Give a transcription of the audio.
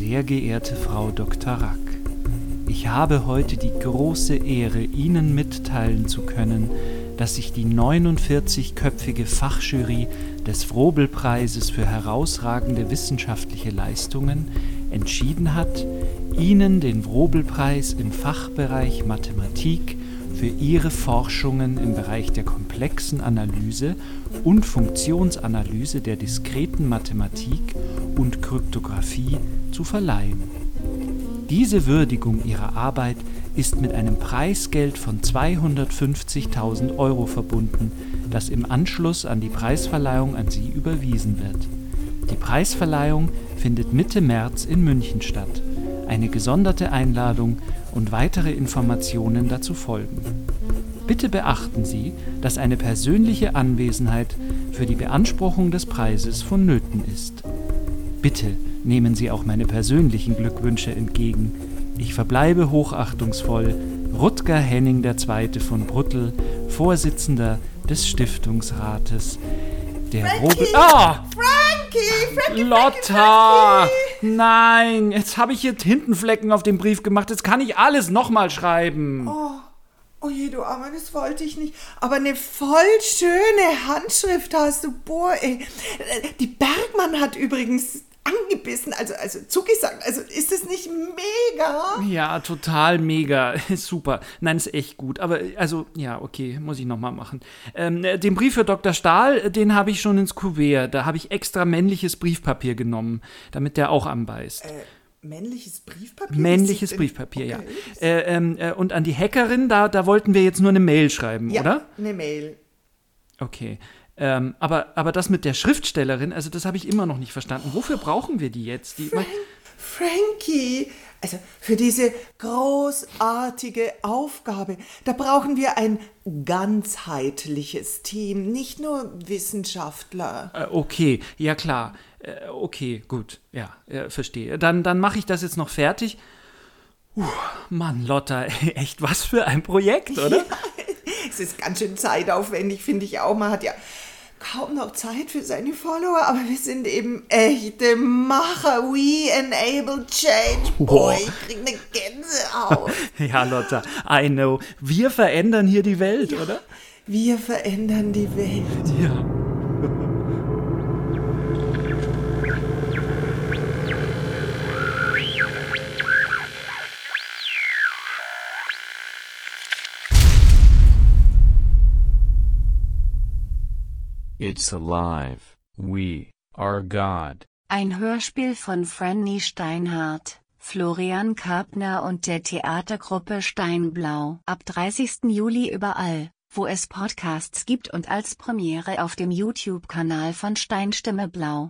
Sehr geehrte Frau Dr. Rack, ich habe heute die große Ehre, Ihnen mitteilen zu können, dass sich die 49-köpfige Fachjury des Frobel-Preises für herausragende wissenschaftliche Leistungen entschieden hat, Ihnen den Frobel-Preis im Fachbereich Mathematik für Ihre Forschungen im Bereich der komplexen Analyse und Funktionsanalyse der diskreten Mathematik Kryptographie zu verleihen. Diese Würdigung Ihrer Arbeit ist mit einem Preisgeld von 250.000 Euro verbunden, das im Anschluss an die Preisverleihung an Sie überwiesen wird. Die Preisverleihung findet Mitte März in München statt. Eine gesonderte Einladung und weitere Informationen dazu folgen. Bitte beachten Sie, dass eine persönliche Anwesenheit für die Beanspruchung des Preises vonnöten ist. Bitte nehmen Sie auch meine persönlichen Glückwünsche entgegen. Ich verbleibe hochachtungsvoll Rutger Henning II. von Bruttel, Vorsitzender des Stiftungsrates. Der Frankie! Ah! Frankie! Frankie! Lotta! Frankie! Nein, jetzt habe ich hier Tintenflecken auf dem Brief gemacht. Jetzt kann ich alles nochmal schreiben. Oh, oh je, du Armer, das wollte ich nicht. Aber eine voll schöne Handschrift hast du, boah, ey. Die Bergmann hat übrigens angebissen, also, also zugesagt. Also ist das nicht mega? Ja, total mega. Super. Nein, ist echt gut. Aber also, ja, okay, muss ich nochmal machen. Ähm, den Brief für Dr. Stahl, den habe ich schon ins Kuvert. Da habe ich extra männliches Briefpapier genommen, damit der auch anbeißt. Äh, männliches Briefpapier? Männliches Briefpapier, denn- ja. Äh, ähm, äh, und an die Hackerin, da, da wollten wir jetzt nur eine Mail schreiben, Ja, oder? eine Mail. Okay. Ähm, aber, aber das mit der Schriftstellerin, also das habe ich immer noch nicht verstanden. Wofür brauchen wir die jetzt? Die, mein, Frankie, also für diese großartige Aufgabe, da brauchen wir ein ganzheitliches Team, nicht nur Wissenschaftler. äh, okay, ja klar. Äh, okay, gut. Ja, äh, verstehe. Dann, dann mache ich das jetzt noch fertig. Puh, Mann, Lotta, echt was für ein Projekt, oder? Es ist ganz schön zeitaufwendig, finde ich auch. Man hat ja kaum noch Zeit für seine Follower, aber wir sind eben echte Macher. We enable change. Boah, ich krieg eine Gänsehaut. Ja, Lotta, I know. Wir verändern hier die Welt, oder? Wir verändern die Welt. Ja. It's alive. We are God. Ein Hörspiel von Franny Steinhardt, Florian Karpner und der Theatergruppe Steinblau. Ab 30. Juli überall, wo es Podcasts gibt und als Premiere auf dem YouTube-Kanal von Steinstimme Blau.